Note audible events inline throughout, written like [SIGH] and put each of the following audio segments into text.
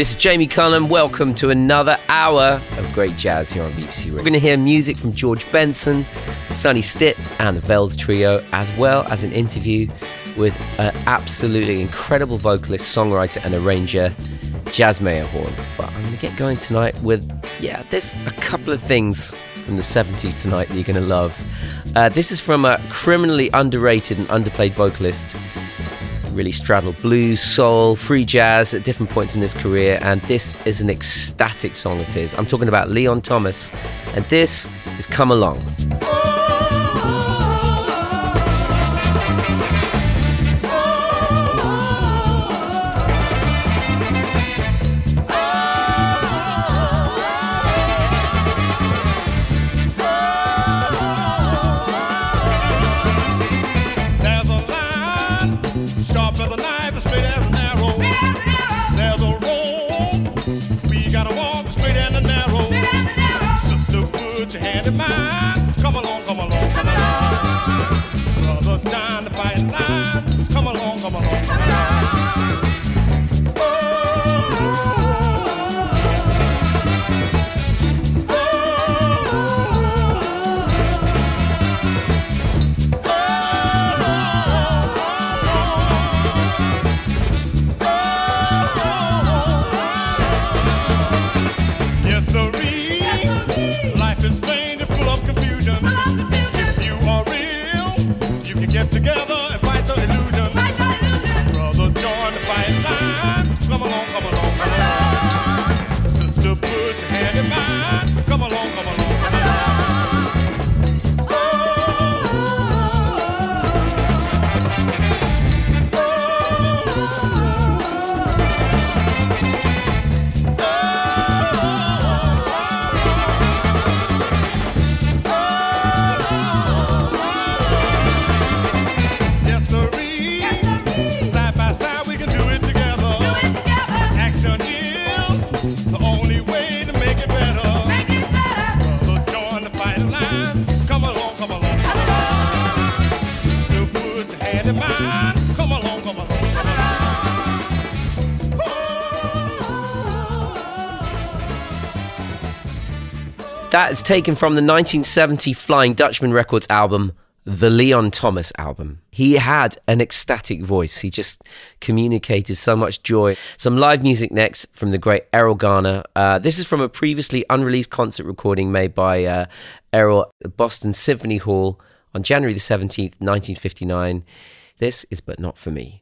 This is Jamie Cullum. Welcome to another hour of great jazz here on BBC Radio. We're going to hear music from George Benson, Sonny Stitt, and the Vels Trio, as well as an interview with an absolutely incredible vocalist, songwriter, and arranger, Jazzmeia Horn. But I'm going to get going tonight with, yeah, there's a couple of things from the 70s tonight that you're going to love. Uh, this is from a criminally underrated and underplayed vocalist really straddled blues, soul, free jazz at different points in his career, and this is an ecstatic song of his. I'm talking about Leon Thomas, and this is Come Along. Is taken from the 1970 Flying Dutchman Records album, the Leon Thomas album. He had an ecstatic voice. He just communicated so much joy. Some live music next from the great Erroll Garner. Uh, this is from a previously unreleased concert recording made by uh, Erroll at Boston Symphony Hall on January the 17th, 1959. This is But Not For Me.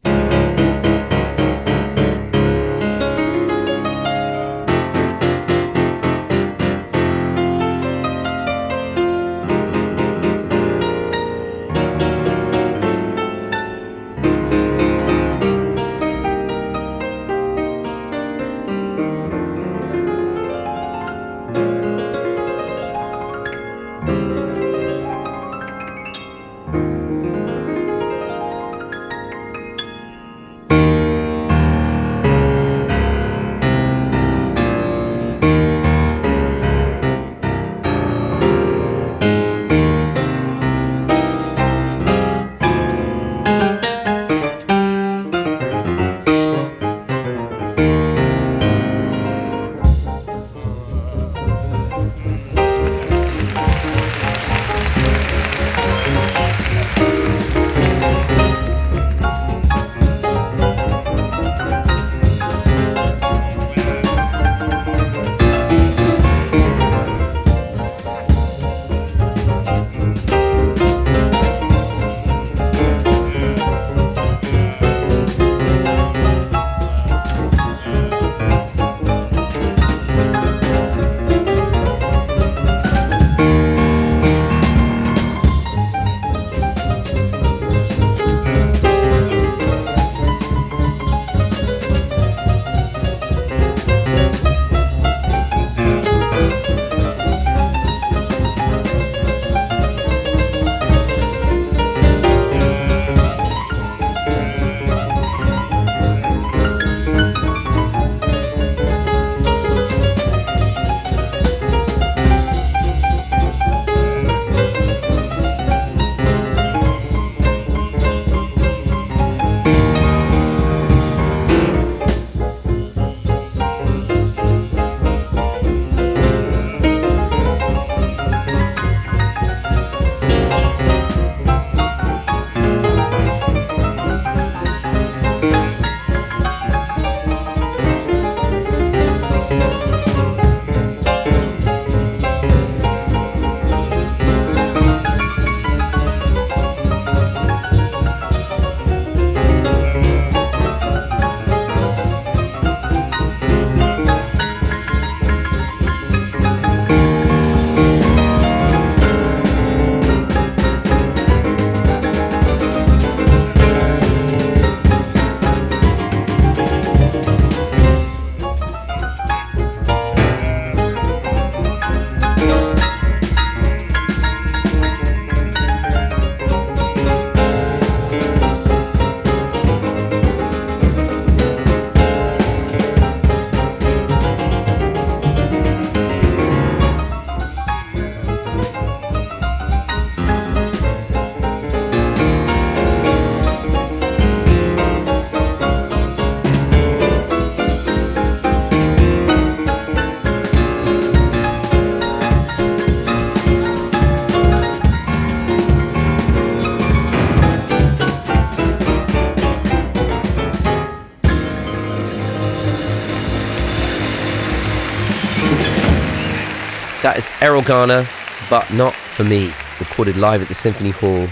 That is Erroll Garner, but not for me, recorded live at the Symphony Hall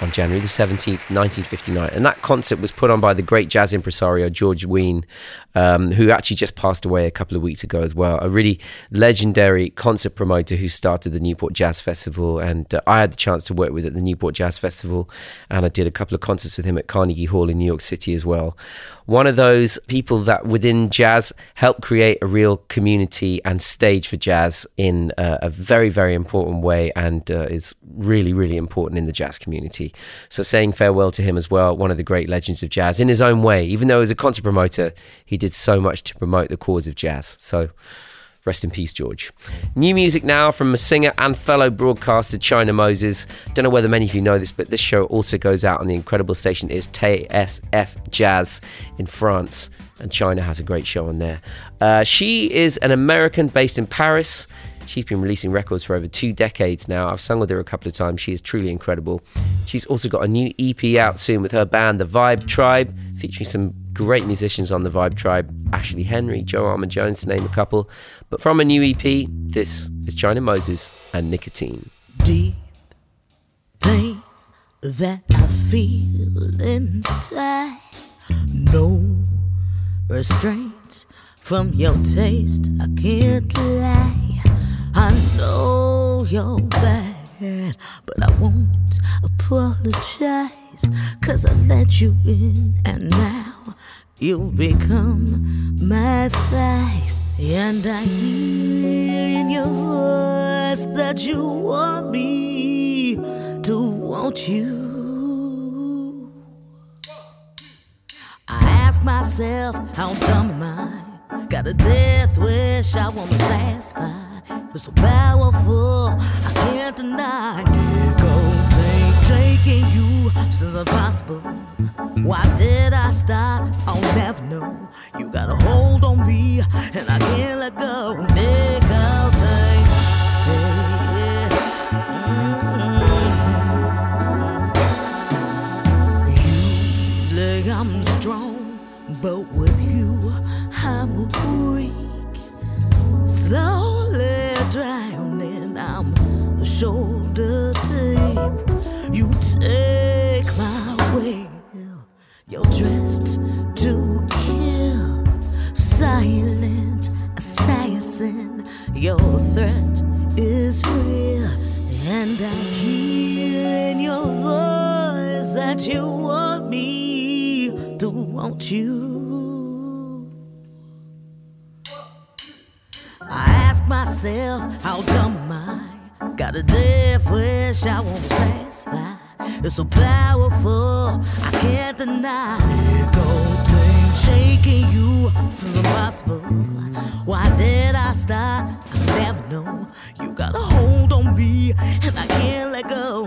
on January the 17th, 1959. And that concert was put on by the great jazz impresario George Wein, um, who actually just passed away a couple of weeks ago as well. A really legendary concert promoter who started the Newport Jazz Festival. And uh, I had the chance to work with at the Newport Jazz Festival. And I did a couple of concerts with him at Carnegie Hall in New York City as well one of those people that within jazz help create a real community and stage for jazz in uh, a very, very important way and uh, is really, really important in the jazz community. So, saying farewell to him as well, one of the great legends of jazz in his own way. Even though he was a concert promoter, he did so much to promote the cause of jazz. So, Rest in peace, George. New music now from a singer and fellow broadcaster China Moses. Don't know whether many of you know this, but this show also goes out on the incredible station is TSF Jazz in France, and China has a great show on there. Uh, she is an American based in Paris. She's been releasing records for over two decades now. I've sung with her a couple of times. She is truly incredible. She's also got a new EP out soon with her band, The Vibe Tribe, featuring some great musicians on The Vibe Tribe Ashley Henry, Joe Armon-Jones, to name a couple. But from a new EP, this is China Moses and Nicotine. Deep pain that I feel inside. No restraint from your taste. I can't lie. I know you're bad, but I won't apologize. Cause I let you in, and now you become my thighs. And I hear in your voice that you want me to want you. I ask myself, how dumb am I? Got a death wish I wanna satisfy. It's so powerful, I can't deny. Nicotine taking you since impossible. Why did I stop? I'll never know. You got a hold on me, and I can't let go. Nicotine. Yeah. Mm-hmm. Usually I'm strong, but with you I'm weak. Slowly drowning, I'm deep. You take my will. You're dressed to kill, silent assassin. Your threat is real, and I hear in your voice that you want me to want you. I ask myself, how dumb? Got a death wish I won't satisfy. It's so powerful, I can't deny. Nicotine shaking you seems impossible. Why did I start? I never know. You got a hold on me, and I can't let go.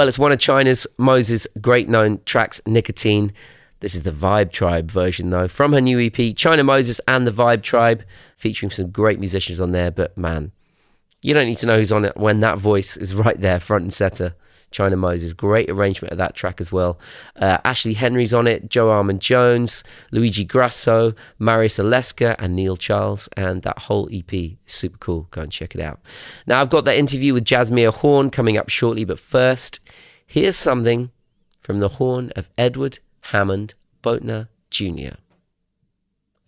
Well, it's one of China's Moses' great known tracks, Nicotine. This is the Vibe Tribe version, though, from her new EP, China Moses and the Vibe Tribe, featuring some great musicians on there. But man, you don't need to know who's on it when that voice is right there, front and center. China Moses, great arrangement of that track as well. Uh, Ashley Henry's on it, Joe Armon-Jones, Luigi Grasso, Marius Aleska, and Neil Charles. And that whole EP is super cool. Go and check it out. Now, I've got that interview with Jazzmeia Horn coming up shortly, but first, here's something from the horn of Edward Hammond Boatner Jr.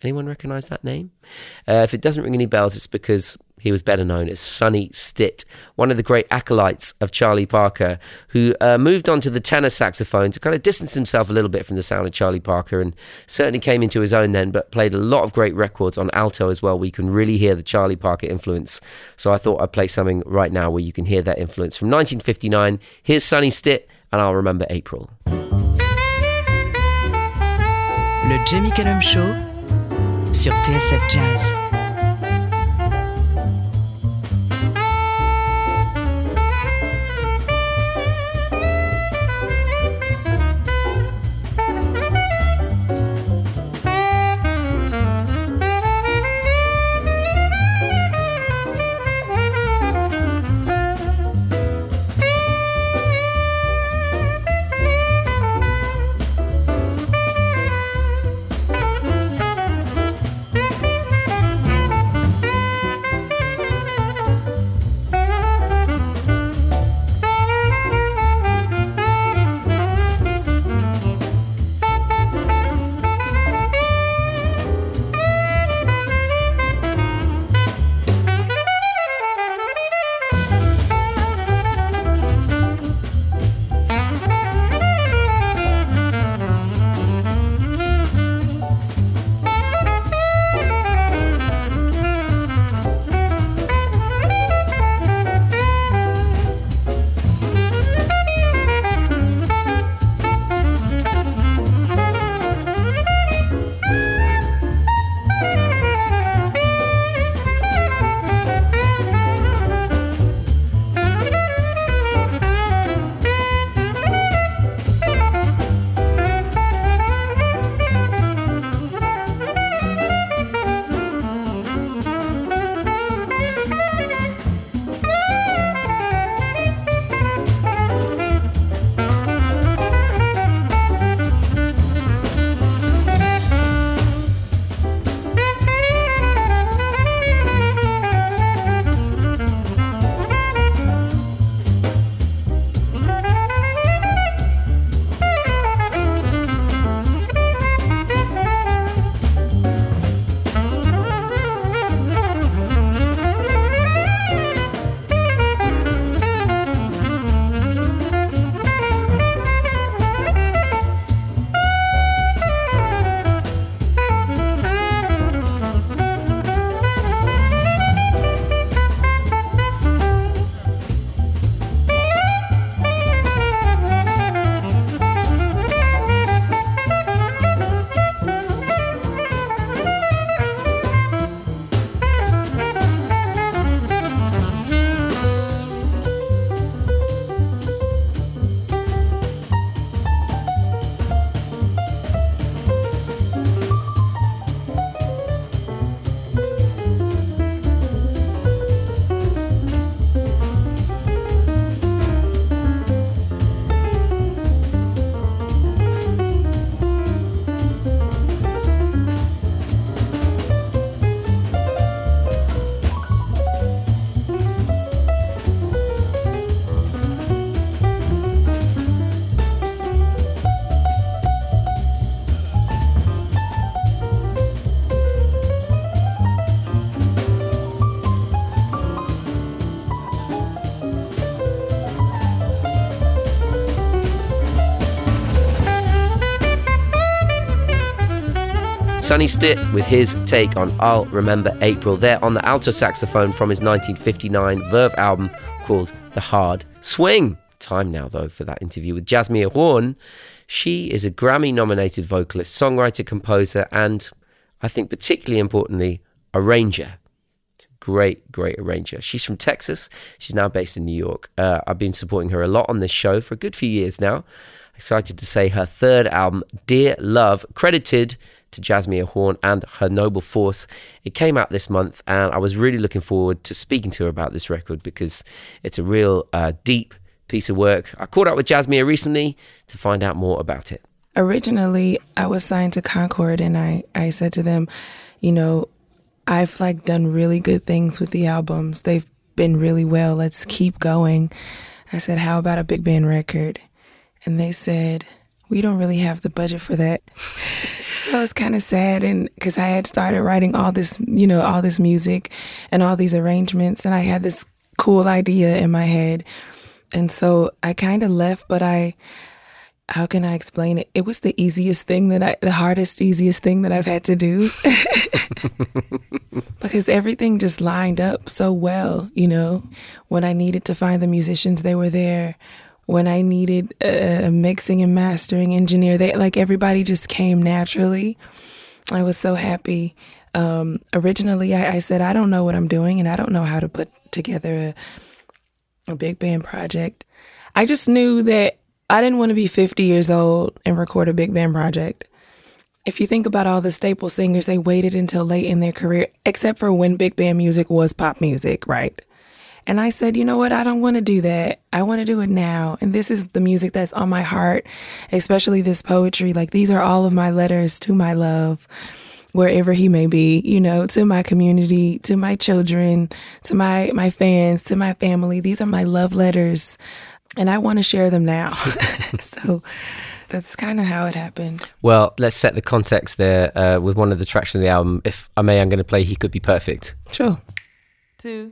Anyone recognize that name? Uh, if it doesn't ring any bells, it's because he was better known as Sonny Stitt, one of the great acolytes of Charlie Parker, who uh, moved on to the tenor saxophone to kind of distance himself a little bit from the sound of Charlie Parker and certainly came into his own then, but played a lot of great records on alto as well. We can really hear the Charlie Parker influence. So I thought I'd play something right now where you can hear that influence. From 1959, here's Sonny Stitt, and I'll remember April. Le Jamie Cullum Show sur TSF Jazz. Sonny Stitt with his take on I'll Remember April there on the alto saxophone from his 1959 Verve album called The Hard Swing. Time now, though, for that interview with Jazzmeia Horn. She is a Grammy nominated vocalist, songwriter, composer, and I think particularly importantly, arranger. great, great arranger. She's from Texas. She's now based in New York. Uh, I've been supporting her a lot on this show for a good few years now. Excited to say her third album, Dear Love, credited to Jazzmeia Horn and her Noble Force. It came out this month, and I was really looking forward to speaking to her about this record because it's a real uh, deep piece of work. I caught up with Jazzmeia recently to find out more about it. Originally, I was signed to Concord, and I, I said to them, you know, I've like done really good things with the albums. They've been really well. Let's keep going. I said, how about a big band record? And they said, we don't really have the budget for that. so it's kind of sad and because I had started writing all this, you know, all this music and all these arrangements and I had this cool idea in my head. And so I kind of left, but I how can I explain it? It was the easiest thing that I, the hardest, easiest thing that I've had to do. [LAUGHS] because everything just lined up so well, you know. When I needed to find the musicians, they were there. When I needed a mixing and mastering engineer, they like everybody just came naturally. I was so happy. Um, originally, I, I, said, I don't know what I'm doing and I don't know how to put together a, a big band project. I just knew that I didn't want to be 50 years old and record a big band project. If you think about all the staple singers, they waited until late in their career, except for when big band music was pop music, right? And I said, you know what? I don't want to do that. I want to do it now. And this is the music that's on my heart, especially this poetry. Like these are all of my letters to my love, wherever he may be, you know, to my community, to my children, to my, my fans, to my family. These are my love letters and I want to share them now. [LAUGHS] so that's kind of how it happened. Well, let's set the context there uh, with one of the tracks on the album. If I may, I'm going to play He Could Be Perfect. Sure. Two,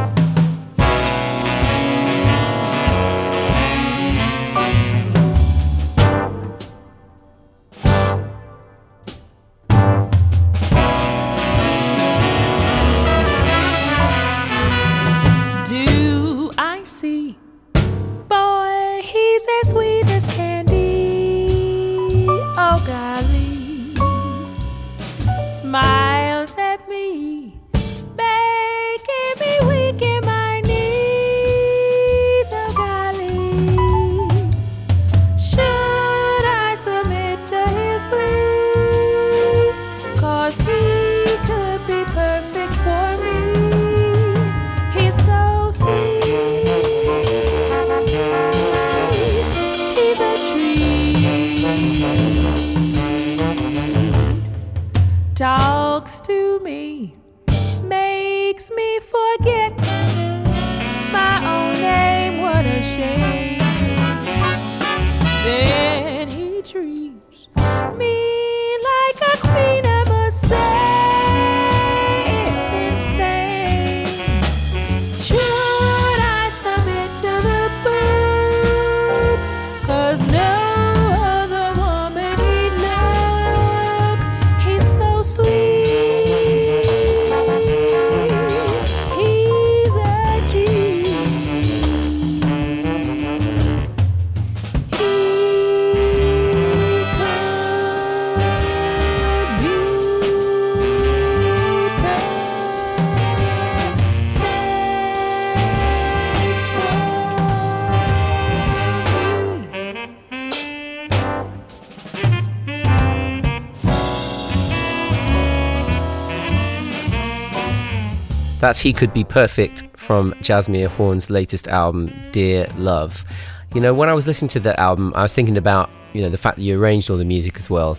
That's He Could Be Perfect from Jazzmeia Horn's latest album, Dear Love. You know, when I was listening to that album, I was thinking about, you know, the fact that you arranged all the music as well.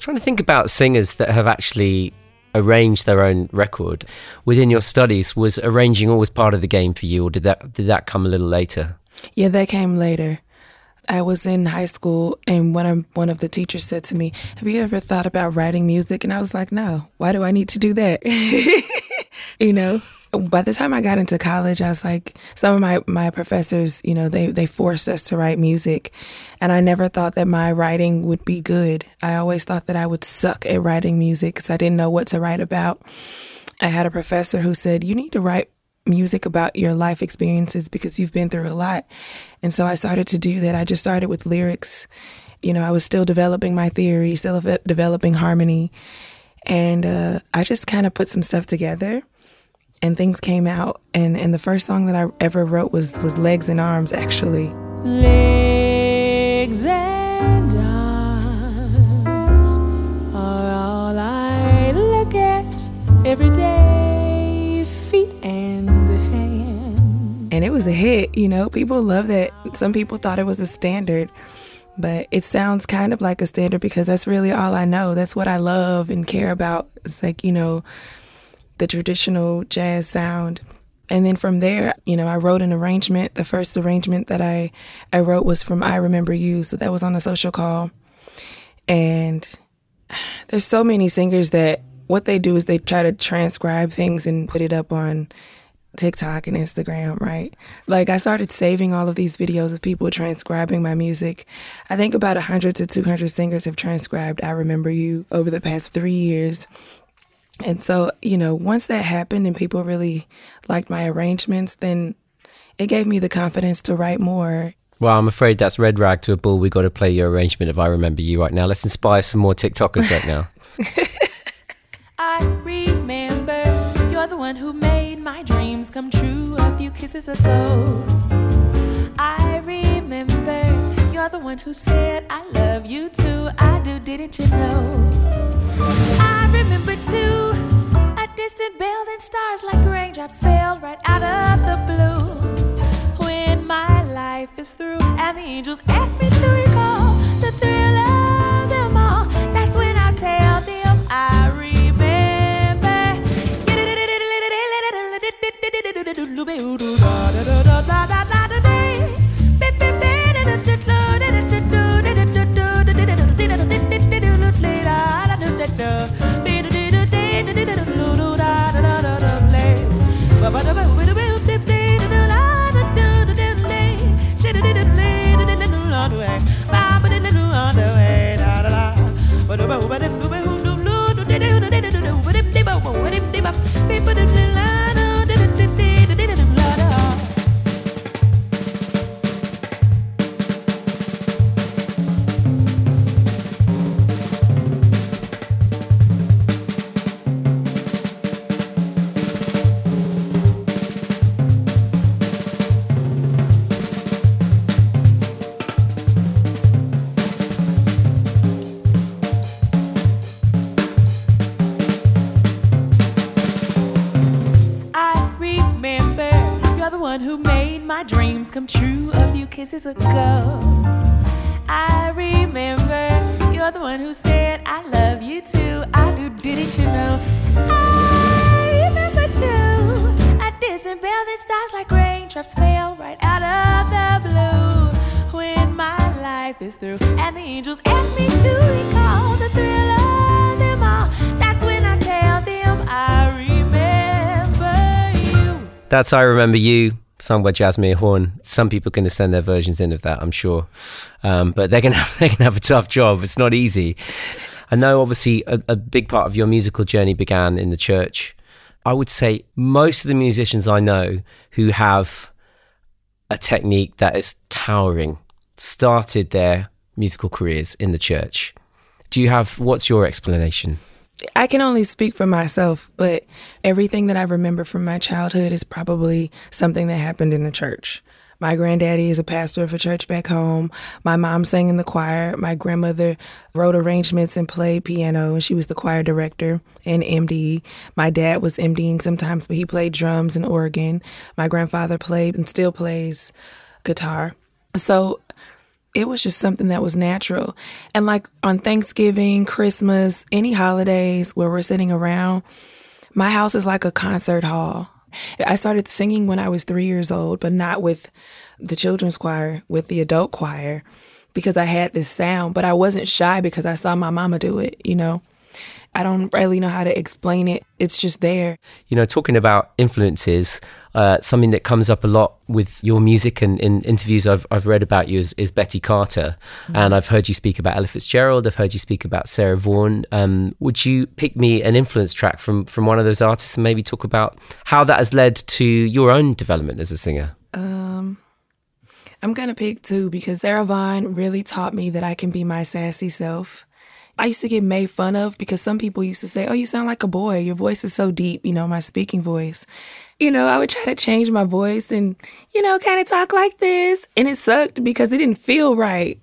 trying to think about singers that have actually arranged their own record. Within your studies, was arranging always part of the game for you, or did that did that come a little later? Yeah, that came later. I was in high school, and one of one of the teachers said to me, "Have you ever thought about writing music?" And I was like, "No. Why do I need to do that?" [LAUGHS] you know by the time I got into college, I was like, some of my, my professors, you know, they, they forced us to write music. And I never thought that my writing would be good. I always thought that I would suck at writing music because I didn't know what to write about. I had a professor who said, You need to write music about your life experiences because you've been through a lot. And so I started to do that. I just started with lyrics You know, I was still developing my theory, still developing harmony. And uh, I just kind of put some stuff together and things came out. And, and the first song that I ever wrote was, was Legs and Arms, actually. Legs and arms are all I look at every day. Feet and hands. and it was a hit you know people love that some people thought it was a standard but it sounds kind of like a standard because that's really all i know that's what i love and care about it's like you know the traditional jazz sound and then from there you know i wrote an arrangement the first arrangement that i i wrote was from i remember you so that was on a social call and [SIGHS] there's so many singers that what they do is they try to transcribe things and put it up on TikTok and Instagram, right? Like I started saving all of these videos of people transcribing my music. I think about 100 to 200 singers have transcribed I Remember You over the past 3 years. And so, you know, once that happened and people really liked my arrangements, then it gave me the confidence to write more. Well, I'm afraid that's red rag to a bull. We got to play your arrangement of "I Remember You" right now. Let's inspire some more TikTokers right now. [LAUGHS] I remember you're the one who made my dreams come true a few kisses ago. I remember you're the one who said I love you too. I do, didn't you know? I remember too a distant bell and stars like raindrops fell right out of the blue. When my life is through and the angels ask me to recall the thrill kisses ago. I remember you're the one who said I love you too. I do, didn't you know? I remember too a that stars like raindrops fell right out of the blue. When my life is through and the angels ask me to recall the thrill of them all, that's when I tell them I remember you. That's "I Remember You," sung by Jazzmeia Horn. Some people can send their versions in of that, I'm sure, um, but they're [LAUGHS] gonna they're gonna have a tough job. It's not easy. I know, obviously, a, a big part of your musical journey began in the church. I would say most of the musicians I know who have a technique that is towering started their musical careers in the church. Do you have what's your explanation? I can only speak for myself, but everything that I remember from my childhood is probably something that happened in the church. My granddaddy is a pastor of a church back home. My mom sang in the choir. My grandmother wrote arrangements and played piano, and she was the choir director and MD. My dad was MDing sometimes, but he played drums and organ. My grandfather played and still plays guitar. So it was just something that was natural. And like on Thanksgiving, Christmas, any holidays where we're sitting around, my house is like a concert hall. I started singing when I was three years old, but not with the children's choir, with the adult choir, because I had this sound. But I wasn't shy because I saw my mama do it, you know? I don't really know how to explain it. It's just there. you know, talking about influences, uh, something that comes up a lot with your music and in interviews I've, I've read about you is, is Betty Carter. And I've heard you speak about Ella Fitzgerald. I've heard you speak about Sarah Vaughan. Um, would you pick me an influence track from, from one of those artists and maybe talk about how that has led to your own development as a singer? I'm gonna pick two because Sarah Vaughan really taught me that I can be my sassy self. I used to get made fun of because some people used to say, Oh, you sound like a boy. Your voice is so deep, you know, my speaking voice. You know, I would try to change my voice and, you know, kind of talk like this. And it sucked because it didn't feel right.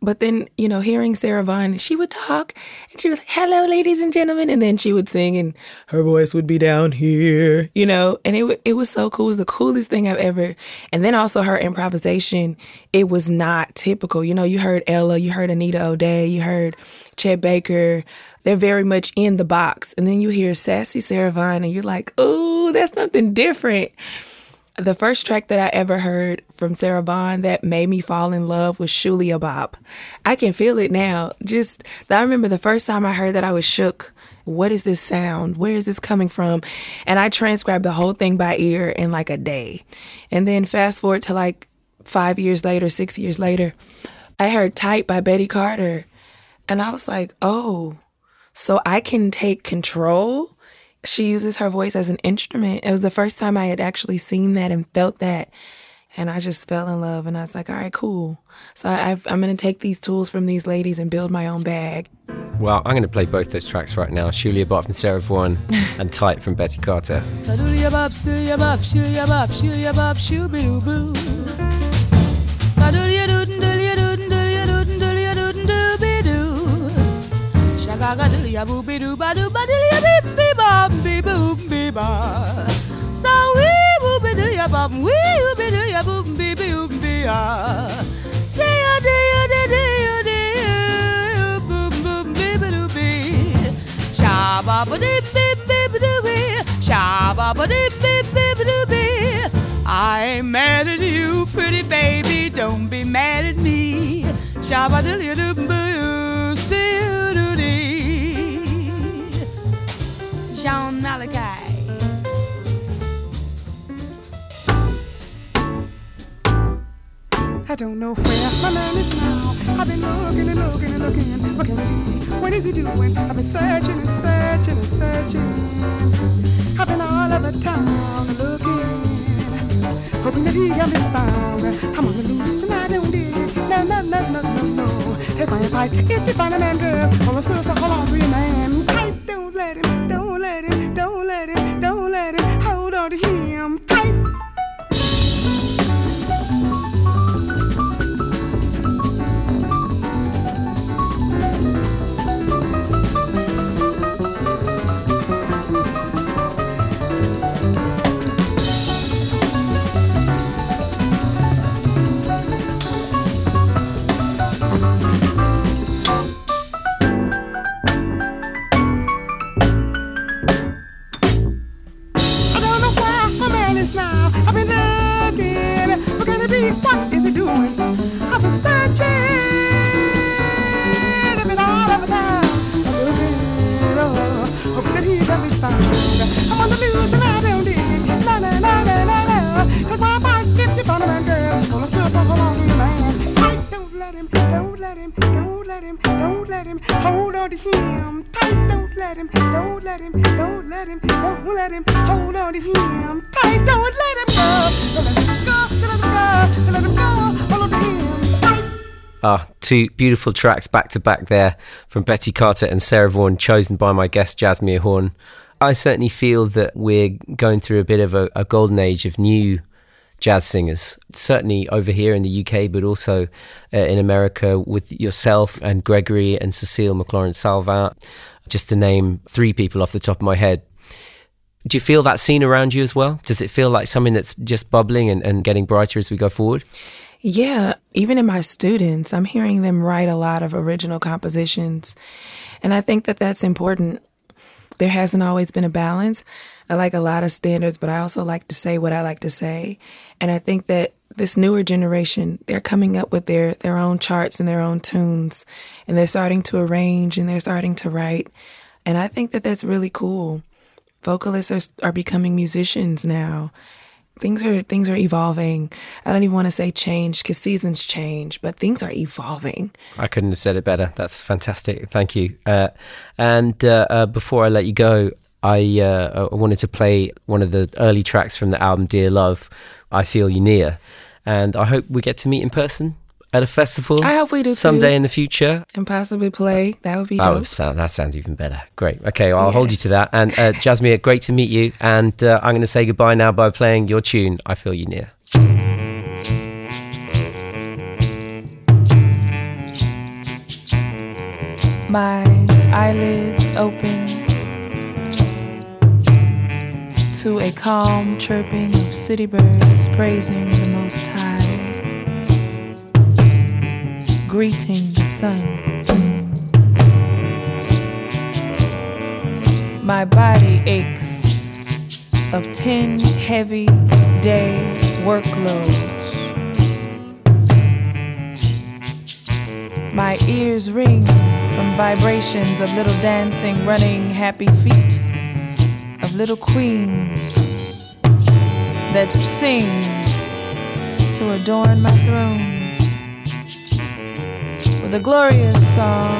But then, you know, hearing Sarah Vaughan, she would talk and she was like, hello, ladies and gentlemen. And then she would sing and her voice would be down here, you know, and it, w- it was so cool. It was the coolest thing I've ever. And then also her improvisation, it was not typical. You know, you heard Ella, you heard Anita O'Day, you heard Chet Baker. They're very much in the box. And then you hear sassy Sarah Vaughan and you're like, oh, that's something different. The first track that I ever heard from Sarah Vaughan that made me fall in love was Shulie a Bop. I can feel it now. Just, I remember the first time I heard that I was shook. What is this sound? Where is this coming from? And I transcribed the whole thing by ear in like a day. And then fast forward to like five years later, six years later, I heard Tight by Betty Carter. And I was like, oh, so I can take control she uses her voice as an instrument. It was the first time I had actually seen that and felt that. And I just fell in love, and I was like, all right, cool. So i am going to take these tools from these ladies and build my own bag. Well, I'm going to play both those tracks right now Shulie a Bop from Sarah Vaughan [LAUGHS] and Tight from Betty Carter. Ya boo be ba ba ya beep be ba ba. So we boo be diddly ya bop we boo be diddly ya boo be be boo be ya. Say ya day ya day day ya day boom boom be be doo be. Sha ba ba dee be be be doo be. Sha ba ba dee be be be doo be. I ain't mad at you, pretty baby. Don't be mad at me. Shabba diddly doo boo. Malachi. I don't know where my man is now. I've been looking and looking and looking. What can it be? What is he doing? I've been searching and searching and searching. I've been all over town looking, hoping that he can be found. I'm on the loose and I don't dig. No, no, no, no, no, no. Take my advice. If you find a man, girl, or a hold on to your man. Tight, don't let him, him. Hold two beautiful tracks back to back there from Betty Carter and Sarah Vaughan, chosen by my guest Jazzmeia Horn. I certainly feel that we're going through a bit of a, a, golden age of new jazz singers, certainly over here in the UK, but also uh, in America with yourself and Gregory and Cecile McLorin Salvant, just to name three people off the top of my head. Do you feel that scene around you as well? Does it feel like something that's just bubbling and, and getting brighter as we go forward? Yeah, even in my students, I'm hearing them write a lot of original compositions. And I think that that's important. There hasn't always been a balance. I like a lot of standards, but I also like to say what I like to say. And I think that this newer generation, they're coming up with their, their own charts and their own tunes, and they're starting to arrange and they're starting to write. And I think that that's really cool. Vocalists are, are becoming musicians now things are things are evolving. I don't even want to say change because seasons change, but things are evolving. I couldn't have said it better. That's fantastic. Thank you. Uh, and uh, uh, before I let you go, I, uh, I wanted to play one of the early tracks from the album Dear Love. I feel you near. and I hope we get to meet in person at a festival. I hope we do someday too. in the future. and possibly play. That would be That, dope. would sound, that sounds even better. Great. Okay, well, I'll hold you to that. And uh, Jazzmeia, [LAUGHS] great to meet you. And uh, I'm going to say goodbye now by playing your tune, I Feel You Near. My eyelids open to a calm chirping of city birds praising the Most High, greeting the sun. My body aches of ten heavy day workloads. My ears ring from vibrations of little dancing, running happy feet of little queens that sing to adorn my throne with a glorious song.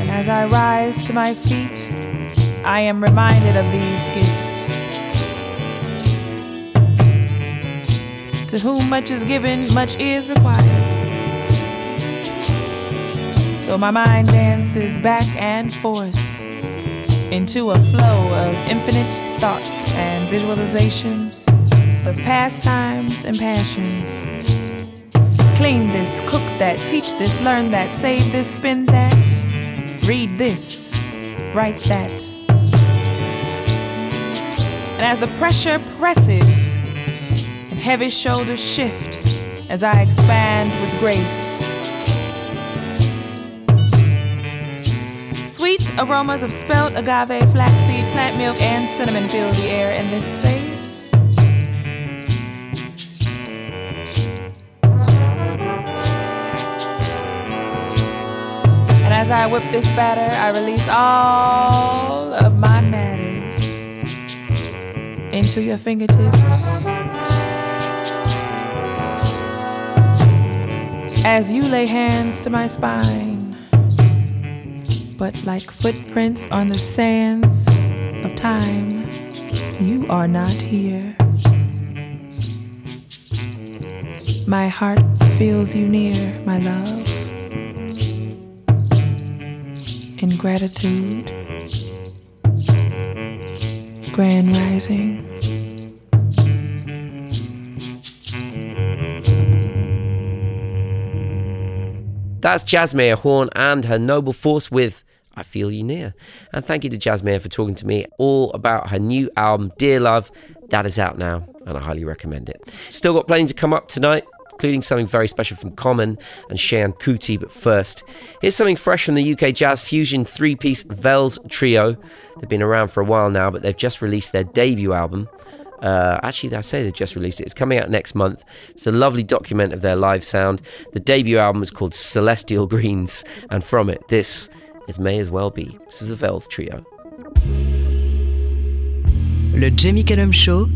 And as I rise to my feet, I am reminded of these gifts. To whom much is given, much is required. So my mind dances back and forth into a flow of infinite thoughts and visualizations of pastimes and passions. Clean this, cook that, teach this, learn that, save this, spend that, read this, write that. And as the pressure presses, heavy shoulders shift as I expand with grace. Sweet aromas of spelt agave, flaxseed, plant milk, and cinnamon fill the air in this space. I whip this batter, I release all of my matters into your fingertips. As you lay hands to my spine, but like footprints on the sands of time, you are not here. My heart feels you near, my love. Gratitude, grand rising. That's Jazzmeia Horn and her noble force with I Feel You Near. And thank you to Jazzmeia for talking to me all about her new album, Dear Love. That is out now, and I highly recommend it. Still got plenty to come up tonight, including something very special from Common and Seun Kuti. But first, here's something fresh from the UK jazz fusion three piece Vels Trio. They've been around for a while now, but they've just released their debut album. Uh, actually, I say they just released it. It's coming out next month. It's a lovely document of their live sound. The debut album is called Celestial [LAUGHS] Greens, and from it, this is May As Well Be. This is the Vels Trio. Le Jamie Cullum Show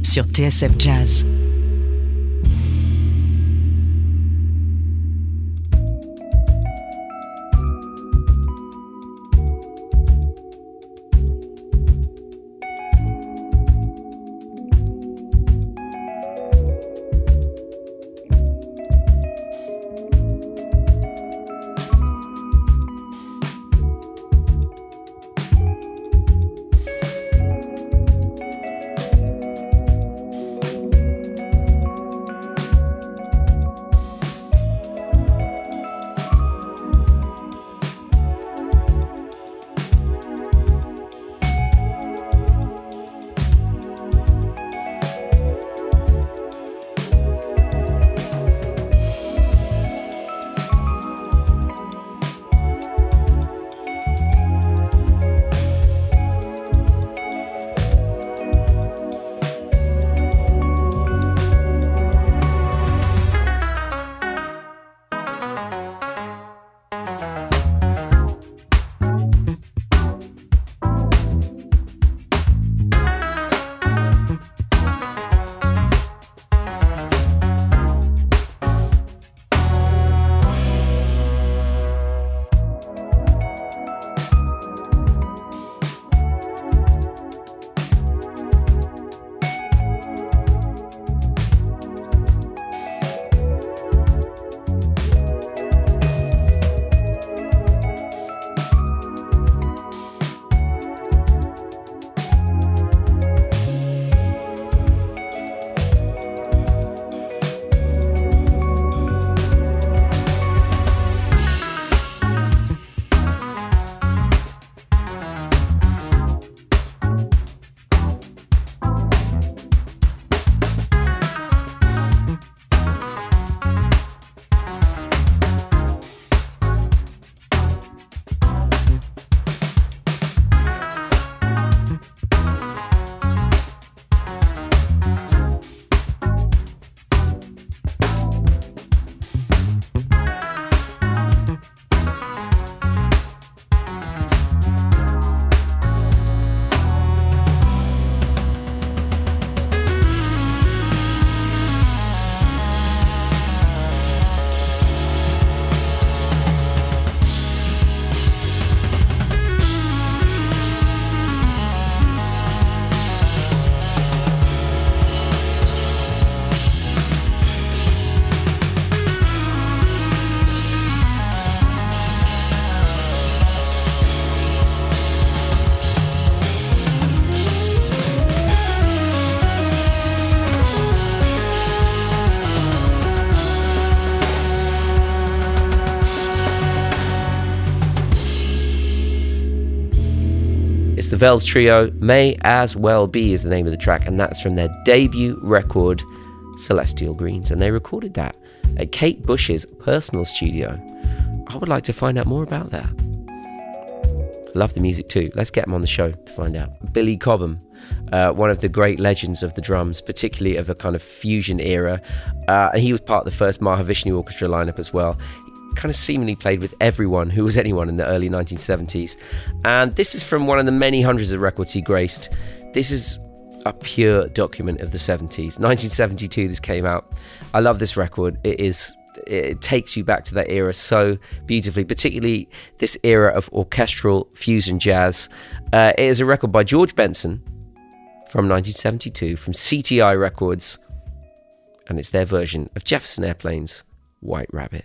sur TSF Jazz. Vels Trio. May as well be is the name of the track, and that's from their debut record, Celestial Greens, and they recorded that at Kate Bush's personal studio. I would like to find out more about that. Love the music too. Let's get him on the show to find out. Billy Cobham, uh, one of the great legends of the drums, particularly of a kind of fusion era. Uh, and he was part of the first Mahavishnu Orchestra lineup as well. Kind of seemingly played with everyone who was anyone in the early 1970s. And this is from one of the many hundreds of records he graced. This is a pure document of the 70s. 1972, this came out. I love this record. It is it takes you back to that era so beautifully, particularly this era of orchestral fusion jazz. Uh, it is a record by George Benson from 1972 from CTI Records, and it's their version of Jefferson Airplane's White Rabbit.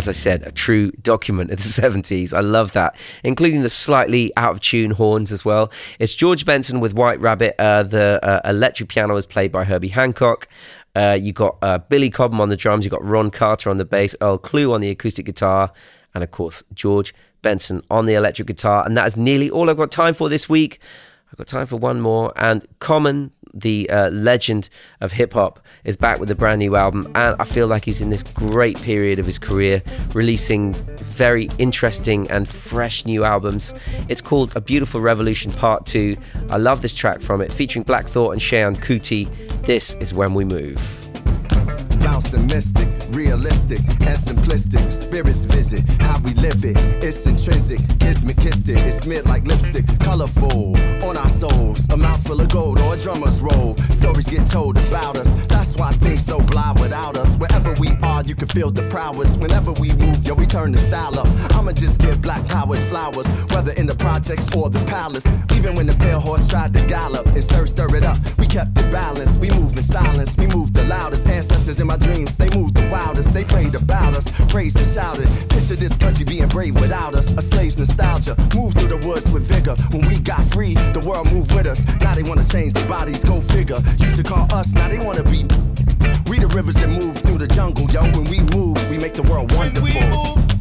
As I said, a true document of the [LAUGHS] 70s. I love that, including the slightly out of tune horns as well. It's George Benson with White Rabbit. Uh, the uh, electric piano is played by Herbie Hancock. Uh, you got uh, Billy Cobham on the drums, you got Ron Carter on the bass, Earl Klugh on the acoustic guitar, and of course, George Benson on the electric guitar. And that is nearly all I've got time for this week. I've got time for one more. And Common, the uh, legend of hip hop, is back with a brand new album. And I feel like he's in this great period of his career, releasing very interesting and fresh new albums. It's called A Beautiful Revolution Part 2. I love this track from it, featuring Black Thought and Seun Kuti. This is When We Move bouncing mystic, realistic and simplistic. Spirits visit how we live it. It's intrinsic, kismet kissed it. It's smeared like lipstick, colorful on our souls. A mouthful of gold or a drummer's roll. Stories get told about us. That's why things so blah without us. Wherever we are, you can feel the prowess. Whenever we move, yo, we turn the style up. I'ma just give black powers flowers, whether in the projects or the palace. Even when the pale horse tried to gallop and stir, stir it up, we kept it balanced. We move in silence, we move the loudest. Ancestors in my dreams, they moved the wildest. They prayed about us, praised and shouted. Picture this country being brave without us. A slave's nostalgia. Move through the woods with vigor. When we got free, the world moved with us. Now they wanna change their bodies, go figure. Used to call us, now they wanna be. We the rivers that move through the jungle, yo. When we move, we make the world wonderful.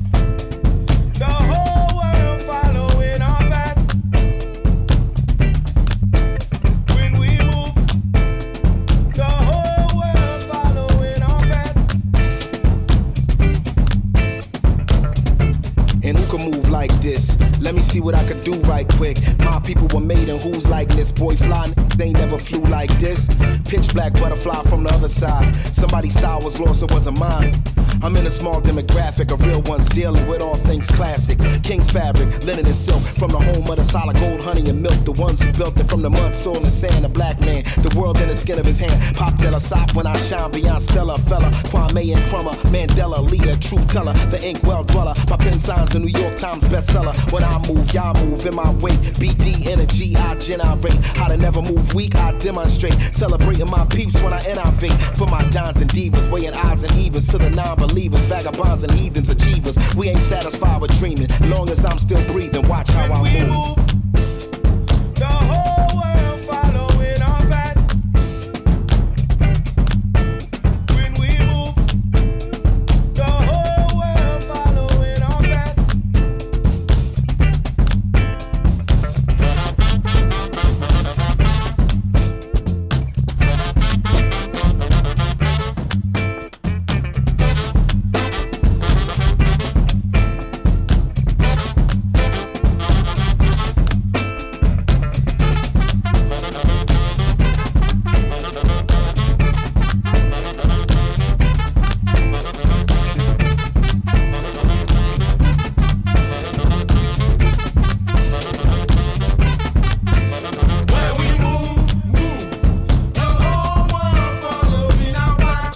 See what I could do right quick. My people were made in whose likeness? Boy, fly, they never flew like this. Pitch black butterfly from the other side. Somebody's style was lost, it wasn't mine. I'm in a small demographic of real ones dealing with all things classic. King's fabric, linen and silk. From the home of the solid gold, honey and milk. The ones who built it from the mud, soil, and sand. A black man, the world in the skin of his hand. Pop Della Sop when I shine beyond Stella. Fela, Kwame Nkrumah. Mandela, leader, truth teller. The ink well dweller. My pen signs a New York Times bestseller. When I move, y'all move in my way. BD energy, I generate. How to never move weak, I demonstrate. Celebrating my peeps when I innovate. For my dons and divas, weighing odds and evens to the non believers. Vagabonds and heathens, achievers. We ain't satisfied with dreaming. Long as I'm still breathing, watch how I move.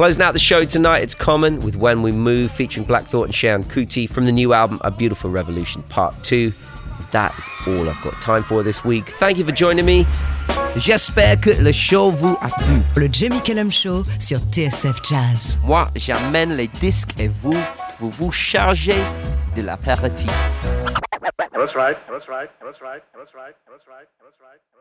Closing out the show tonight, it's Common with When We Move, featuring Black Thought and Seun Kuti from the new album A Beautiful Revolution Part 2. That is all I've got time for this week. Thank you for joining me. J'espère que le show vous a plu. Le Jamie Cullum Show sur TSF Jazz. Moi, j'amène les disques et vous, vous vous chargez de l'apéritif. That's right. That's right. That's right. That's right. That's right. That's right.